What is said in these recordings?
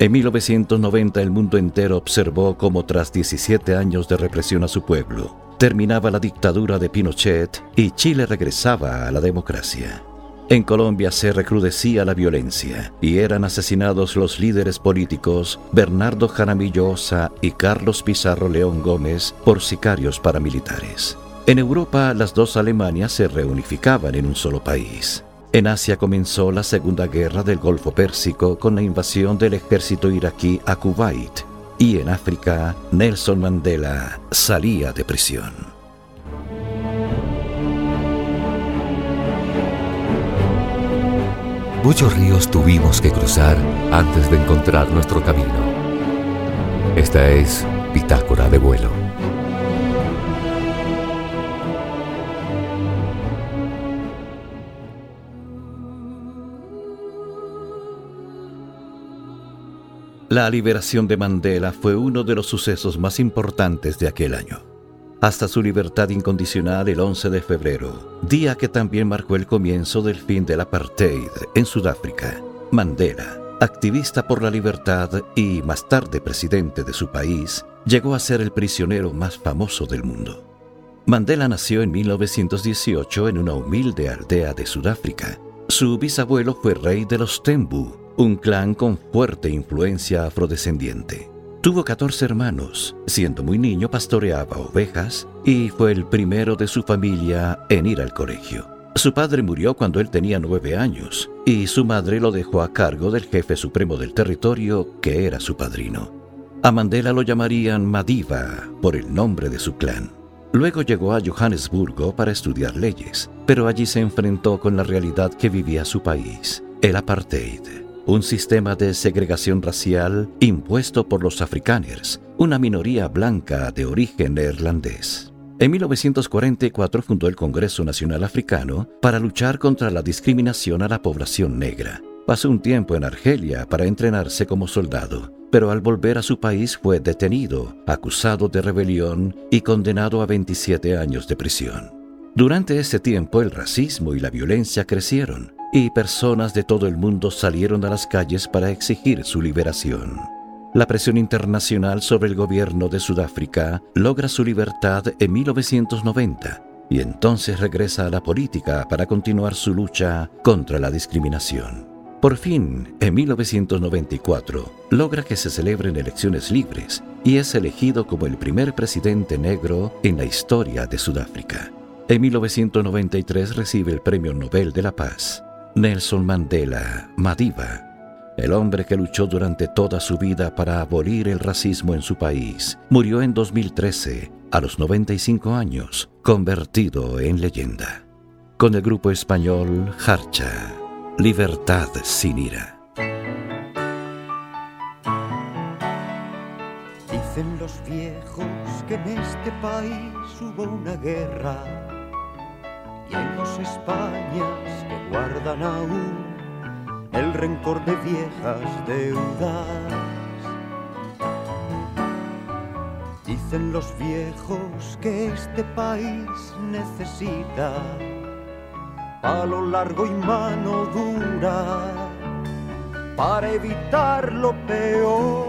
En 1990 el mundo entero observó cómo tras 17 años de represión a su pueblo, terminaba la dictadura de Pinochet y Chile regresaba a la democracia. En Colombia se recrudecía la violencia y eran asesinados los líderes políticos Bernardo Jaramillo Osa y Carlos Pizarro León Gómez por sicarios paramilitares. En Europa las dos Alemanias se reunificaban en un solo país. En Asia comenzó la Segunda Guerra del Golfo Pérsico con la invasión del ejército iraquí a Kuwait. Y en África, Nelson Mandela salía de prisión. Muchos ríos tuvimos que cruzar antes de encontrar nuestro camino. Esta es Bitácora de vuelo. La liberación de Mandela fue uno de los sucesos más importantes de aquel año. Hasta su libertad incondicional el 11 de febrero, día que también marcó el comienzo del fin del apartheid en Sudáfrica. Mandela, activista por la libertad y más tarde presidente de su país, llegó a ser el prisionero más famoso del mundo. Mandela nació en 1918 en una humilde aldea de Sudáfrica. Su bisabuelo fue rey de los Tembu, un clan con fuerte influencia afrodescendiente. Tuvo 14 hermanos, siendo muy niño pastoreaba ovejas y fue el primero de su familia en ir al colegio. Su padre murió cuando él tenía nueve años y su madre lo dejó a cargo del jefe supremo del territorio, que era su padrino. A Mandela lo llamarían Madiba por el nombre de su clan. Luego llegó a Johannesburgo para estudiar leyes, pero allí se enfrentó con la realidad que vivía su país, el apartheid un sistema de segregación racial impuesto por los afrikaners, una minoría blanca de origen neerlandés. En 1944 fundó el Congreso Nacional Africano para luchar contra la discriminación a la población negra. Pasó un tiempo en Argelia para entrenarse como soldado, pero al volver a su país fue detenido, acusado de rebelión y condenado a 27 años de prisión. Durante ese tiempo el racismo y la violencia crecieron y personas de todo el mundo salieron a las calles para exigir su liberación. La presión internacional sobre el gobierno de Sudáfrica logra su libertad en 1990 y entonces regresa a la política para continuar su lucha contra la discriminación. Por fin, en 1994, logra que se celebren elecciones libres y es elegido como el primer presidente negro en la historia de Sudáfrica. En 1993 recibe el Premio Nobel de la Paz Nelson Mandela, Madiba, el hombre que luchó durante toda su vida para abolir el racismo en su país, murió en 2013 a los 95 años, convertido en leyenda. Con el grupo español Harcha, Libertad sin ira. Dicen los viejos que en este país hubo una guerra y hay dos Españas que guardan aún el rencor de viejas deudas. Dicen los viejos que este país necesita palo largo y mano dura para evitar lo peor.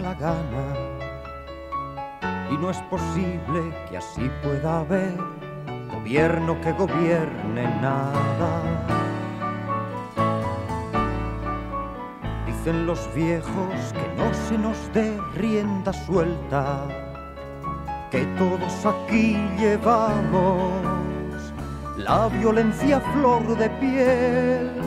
La gana. Y no es posible que así pueda haber gobierno que gobierne nada. Dicen los viejos que no se nos dé rienda suelta, que todos aquí llevamos la violencia flor de piel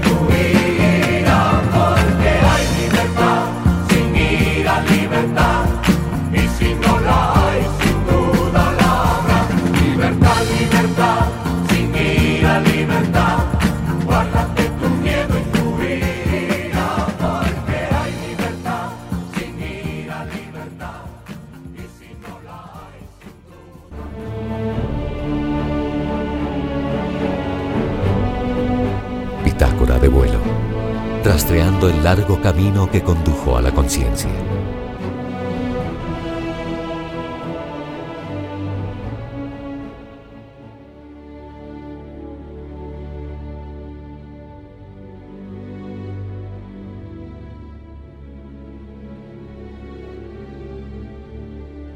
rastreando el largo camino que condujo a la conciencia.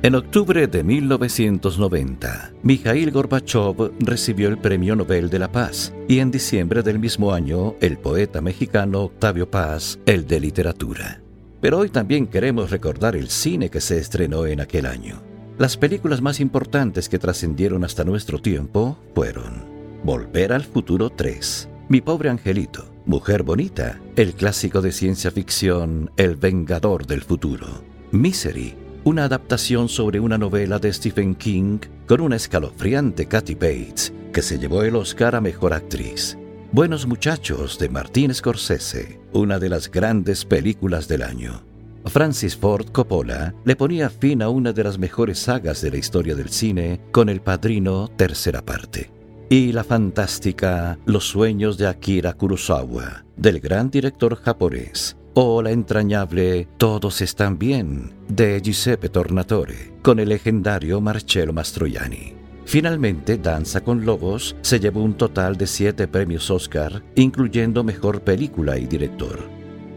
En octubre de 1990, Mikhail Gorbachev recibió el Premio Nobel de la Paz y en diciembre del mismo año el poeta mexicano Octavio Paz el de literatura. Pero hoy también queremos recordar el cine que se estrenó en aquel año. Las películas más importantes que trascendieron hasta nuestro tiempo fueron Volver al Futuro 3, Mi pobre angelito, Mujer Bonita, el clásico de ciencia ficción El Vengador del Futuro, Misery, una adaptación sobre una novela de Stephen King con una escalofriante Kathy Bates, que se llevó el Oscar a Mejor Actriz. Buenos Muchachos de Martin Scorsese, una de las grandes películas del año. Francis Ford Coppola le ponía fin a una de las mejores sagas de la historia del cine con El Padrino tercera parte. Y la fantástica Los sueños de Akira Kurosawa, del gran director japonés, o la entrañable Todos están bien de Giuseppe Tornatore con el legendario Marcello Mastroianni. Finalmente, Danza con Lobos se llevó un total de siete premios Oscar, incluyendo Mejor Película y Director.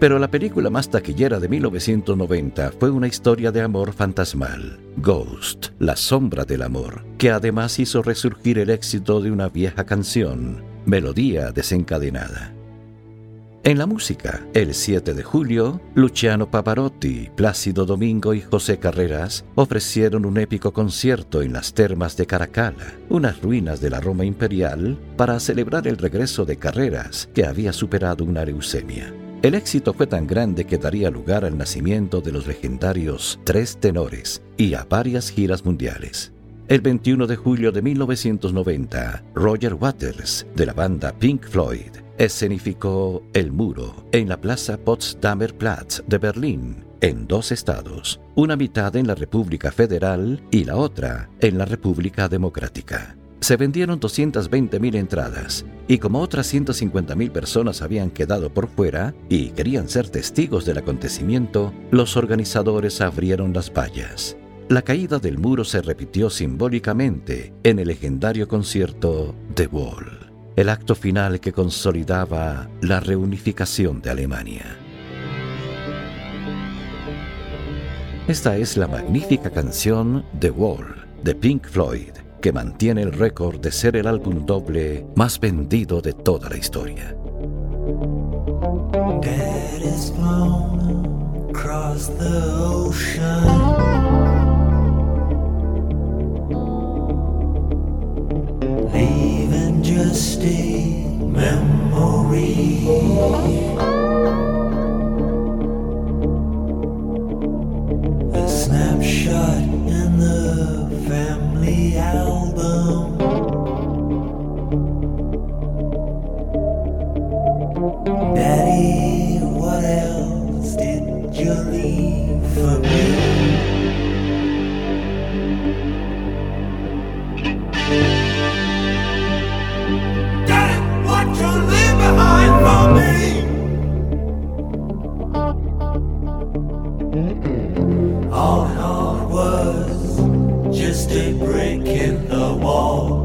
Pero la película más taquillera de 1990 fue una historia de amor fantasmal, Ghost, La Sombra del Amor, que además hizo resurgir el éxito de una vieja canción, Melodía desencadenada. En la música, el 7 de julio, Luciano Pavarotti, Plácido Domingo y José Carreras ofrecieron un épico concierto en las termas de Caracalla, unas ruinas de la Roma imperial, para celebrar el regreso de Carreras, que había superado una leucemia. El éxito fue tan grande que daría lugar al nacimiento de los legendarios Tres Tenores y a varias giras mundiales. El 21 de julio de 1990, Roger Waters, de la banda Pink Floyd, escenificó El Muro en la Plaza Potsdamer Platz de Berlín, en dos estados, una mitad en la República Federal y la otra en la República Democrática. Se vendieron 220.000 entradas y como otras 150.000 personas habían quedado por fuera y querían ser testigos del acontecimiento, los organizadores abrieron las vallas. La caída del muro se repitió simbólicamente en el legendario concierto The Wall, el acto final que consolidaba la reunificación de Alemania. Esta es la magnífica canción The Wall de Pink Floyd, que mantiene el récord de ser el álbum doble más vendido de toda la historia. distant break in the wall.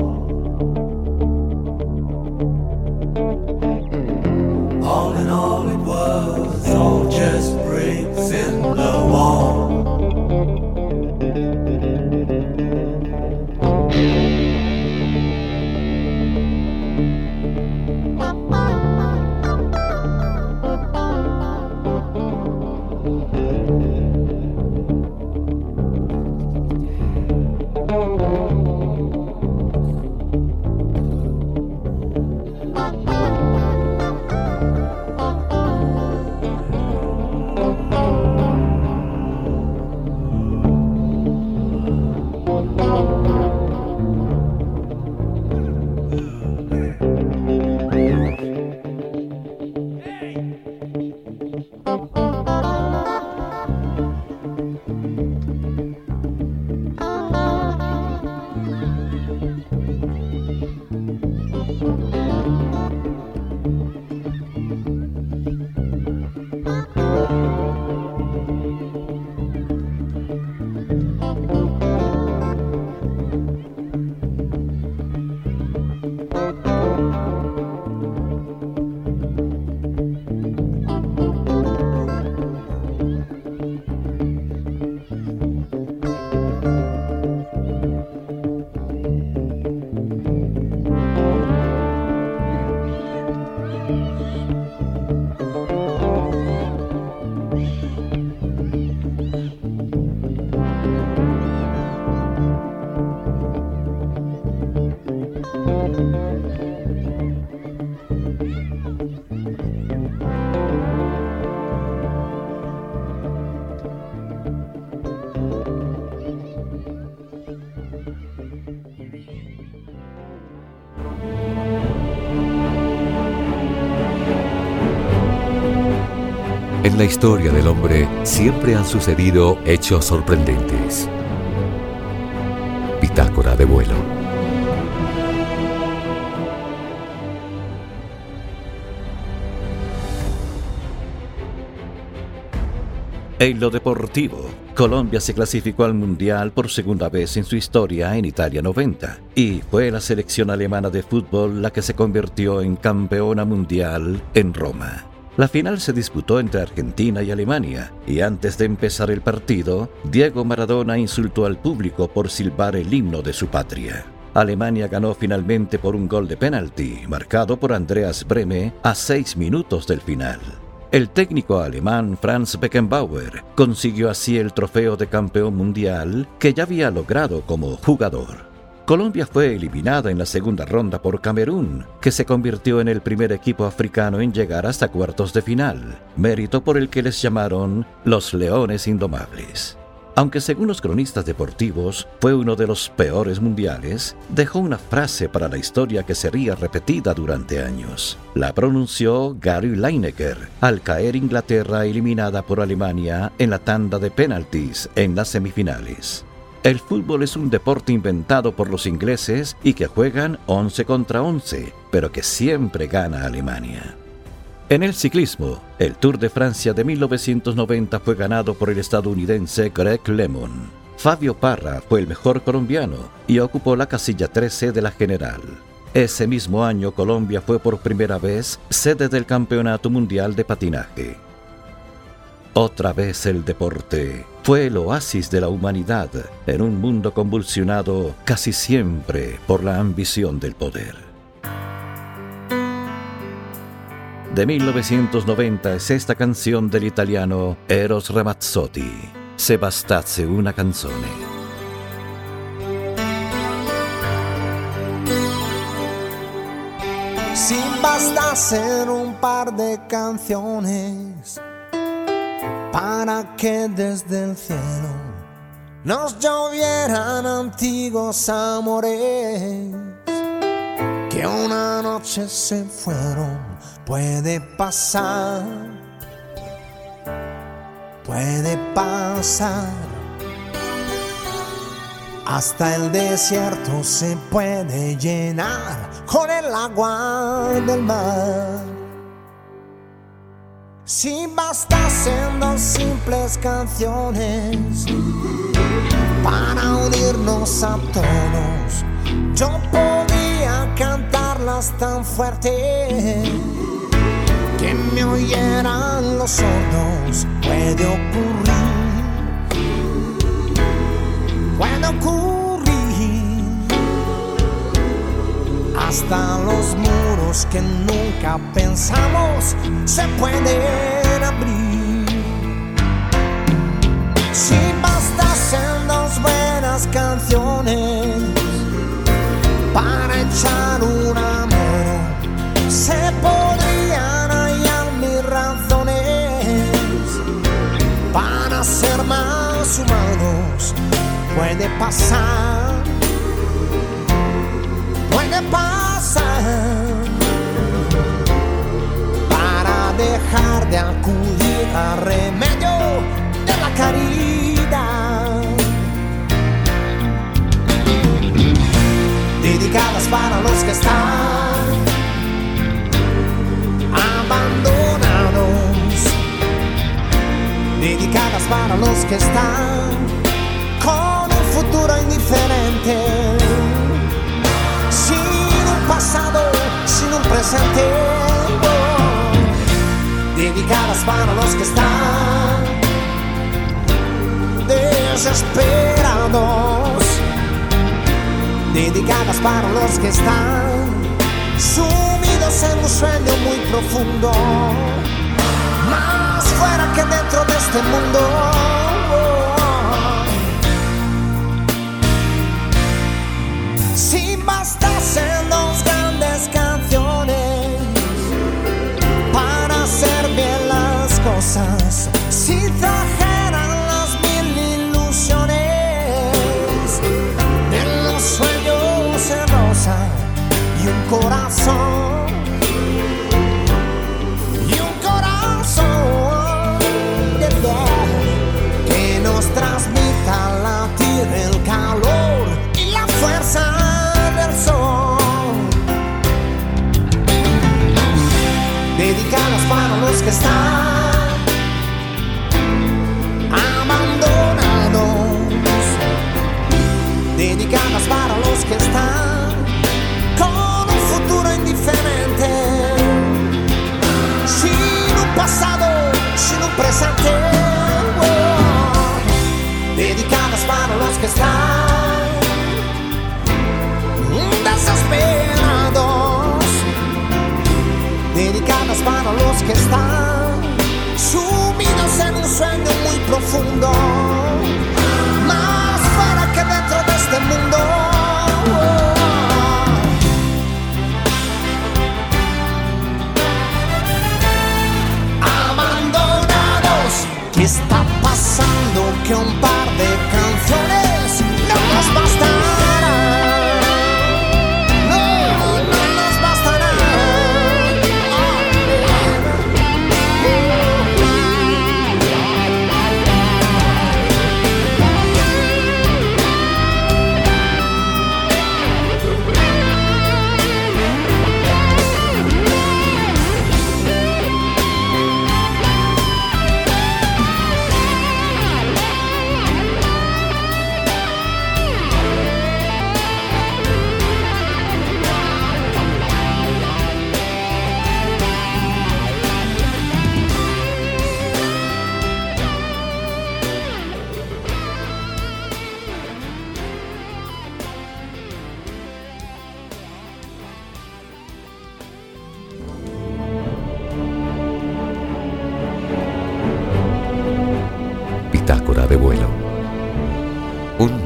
Música En la historia del hombre siempre han sucedido hechos sorprendentes. Bitácora de vuelo. En lo deportivo, Colombia se clasificó al Mundial por segunda vez en su historia en Italia 90 y fue la selección alemana de fútbol la que se convirtió en campeona mundial en Roma. La final se disputó entre Argentina y Alemania, y antes de empezar el partido, Diego Maradona insultó al público por silbar el himno de su patria. Alemania ganó finalmente por un gol de penalti, marcado por Andreas Breme a seis minutos del final. El técnico alemán Franz Beckenbauer consiguió así el trofeo de campeón mundial que ya había logrado como jugador. Colombia fue eliminada en la segunda ronda por Camerún, que se convirtió en el primer equipo africano en llegar hasta cuartos de final, mérito por el que les llamaron los Leones Indomables. Aunque según los cronistas deportivos fue uno de los peores mundiales, dejó una frase para la historia que sería repetida durante años. La pronunció Gary Lineker al caer Inglaterra eliminada por Alemania en la tanda de penaltis en las semifinales. El fútbol es un deporte inventado por los ingleses y que juegan 11 contra 11, pero que siempre gana Alemania. En el ciclismo, el Tour de Francia de 1990 fue ganado por el estadounidense Greg LeMond. Fabio Parra fue el mejor colombiano y ocupó la casilla 13 de la general. Ese mismo año Colombia fue por primera vez sede del Campeonato Mundial de Patinaje. Otra vez el deporte fue el oasis de la humanidad en un mundo convulsionado casi siempre por la ambición del poder. De 1990 es esta canción del italiano Eros Ramazzotti, Se bastasse una canzone. Si bastasen un par de canciones para que desde el cielo nos llovieran antiguos amores que una noche se fueron. Puede pasar, puede pasar. Hasta el desierto se puede llenar con el agua del mar. Si bastasen dos simples canciones para unirnos a todos, yo podía cantarlas tan fuerte que me oyeran los sordos. Puede ocurrir, puede ocurrir hasta los muros que nunca pensamos se pueden abrir. Si bastasen dos buenas canciones para echar una mano, se podrían hallar mis razones para ser más humanos. Puede pasar, puede pasar. dejar de acudir a remedio de la caridad. Dedicadas para los que están abandonados. Dedicadas para los que están con un futuro indiferente. Presente. Dedicadas para los que están desesperados, dedicadas para los que están sumidos en un sueño muy profundo, más fuera que dentro de este mundo. Si trajeran las mil ilusiones de los sueños en rosa y un corazón. Y un corazón de piel que nos transmita la tierra el calor y la fuerza del sol. Dedicadas para los que están que están desesperados, dedicadas para los que están sumidos en un sueño muy profundo este mundo. Abandonados, ¿qué está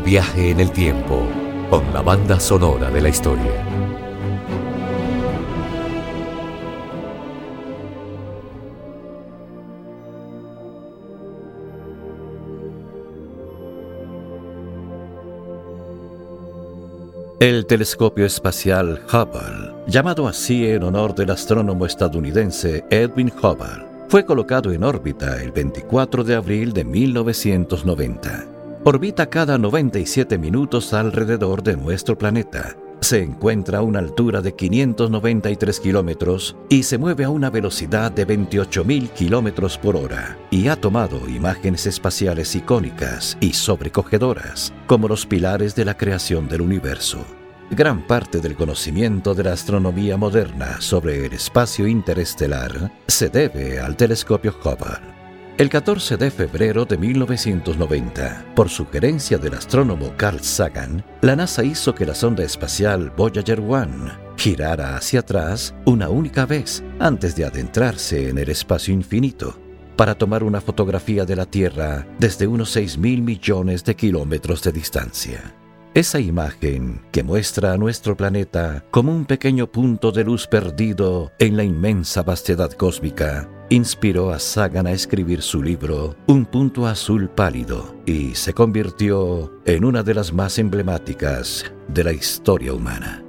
viaje en el tiempo con la banda sonora de la historia. El telescopio espacial Hubble, llamado así en honor del astrónomo estadounidense Edwin Hubble, fue colocado en órbita el 24 de abril de 1990. Orbita cada 97 minutos alrededor de nuestro planeta. Se encuentra a una altura de 593 kilómetros y se mueve a una velocidad de 28.000 kilómetros por hora y ha tomado imágenes espaciales icónicas y sobrecogedoras como los pilares de la creación del universo. Gran parte del conocimiento de la astronomía moderna sobre el espacio interestelar se debe al telescopio Hubble. El 14 de febrero de 1990, por sugerencia del astrónomo Carl Sagan, la NASA hizo que la sonda espacial Voyager 1 girara hacia atrás una única vez antes de adentrarse en el espacio infinito para tomar una fotografía de la Tierra desde unos 6 mil millones de kilómetros de distancia. Esa imagen que muestra a nuestro planeta como un pequeño punto de luz perdido en la inmensa vastedad cósmica inspiró a Sagan a escribir su libro Un punto azul pálido y se convirtió en una de las más emblemáticas de la historia humana.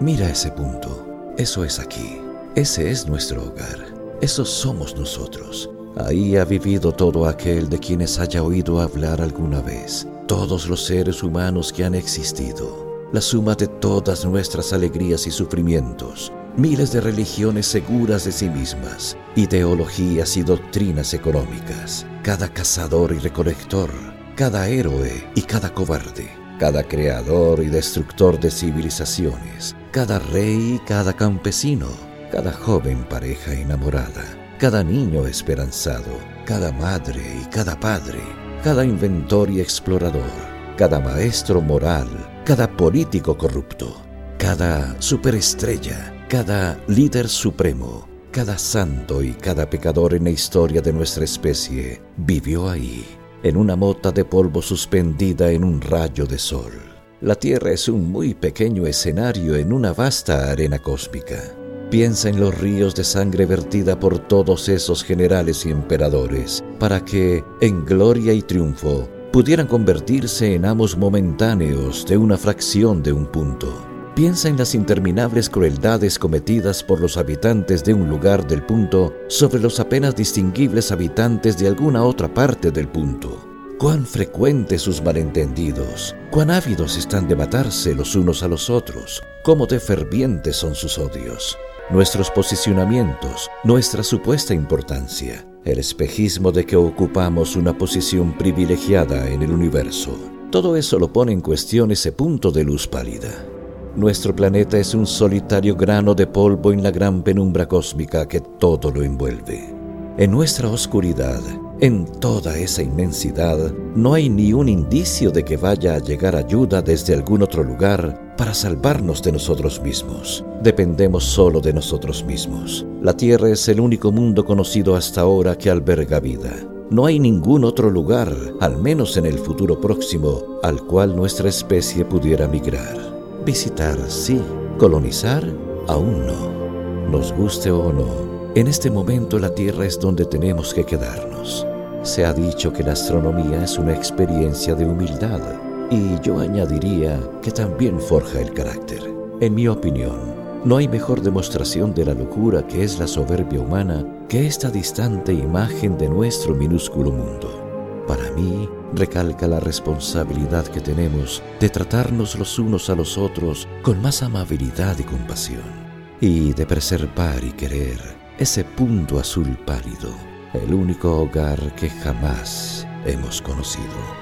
Mira ese punto, eso es aquí, ese es nuestro hogar, esos somos nosotros. Ahí ha vivido todo aquel de quienes haya oído hablar alguna vez, todos los seres humanos que han existido, la suma de todas nuestras alegrías y sufrimientos, miles de religiones seguras de sí mismas, ideologías y doctrinas económicas, cada cazador y recolector, cada héroe y cada cobarde, cada creador y destructor de civilizaciones, cada rey y cada campesino, cada joven pareja enamorada cada niño esperanzado, cada madre y cada padre, cada inventor y explorador, cada maestro moral, cada político corrupto, cada superestrella, cada líder supremo, cada santo y cada pecador en la historia de nuestra especie vivió ahí, en una mota de polvo suspendida en un rayo de sol. La Tierra es un muy pequeño escenario en una vasta arena cósmica. Piensa en los ríos de sangre vertida por todos esos generales y emperadores, para que, en gloria y triunfo, pudieran convertirse en amos momentáneos de una fracción de un punto. Piensa en las interminables crueldades cometidas por los habitantes de un lugar del punto sobre los apenas distinguibles habitantes de alguna otra parte del punto. Cuán frecuentes sus malentendidos, cuán ávidos están de matarse los unos a los otros, cómo de fervientes son sus odios nuestros posicionamientos, nuestra supuesta importancia, el espejismo de que ocupamos una posición privilegiada en el universo. Todo eso lo pone en cuestión ese punto de luz pálida. Nuestro planeta es un solitario grano de polvo en la gran penumbra cósmica que todo lo envuelve. En nuestra oscuridad, en toda esa inmensidad, no hay ni un indicio de que vaya a llegar ayuda desde algún otro lugar para salvarnos de nosotros mismos. Dependemos solo de nosotros mismos. La Tierra es el único mundo conocido hasta ahora que alberga vida. No hay ningún otro lugar, al menos en el futuro próximo, al cual nuestra especie pudiera migrar. Visitar, sí. Colonizar, aún no. Nos guste o no, en este momento la Tierra es donde tenemos que quedarnos. Se ha dicho que la astronomía es una experiencia de humildad y yo añadiría que también forja el carácter. En mi opinión, no hay mejor demostración de la locura que es la soberbia humana que esta distante imagen de nuestro minúsculo mundo. Para mí, recalca la responsabilidad que tenemos de tratarnos los unos a los otros con más amabilidad y compasión, y de preservar y querer ese punto azul pálido el único hogar que jamás hemos conocido.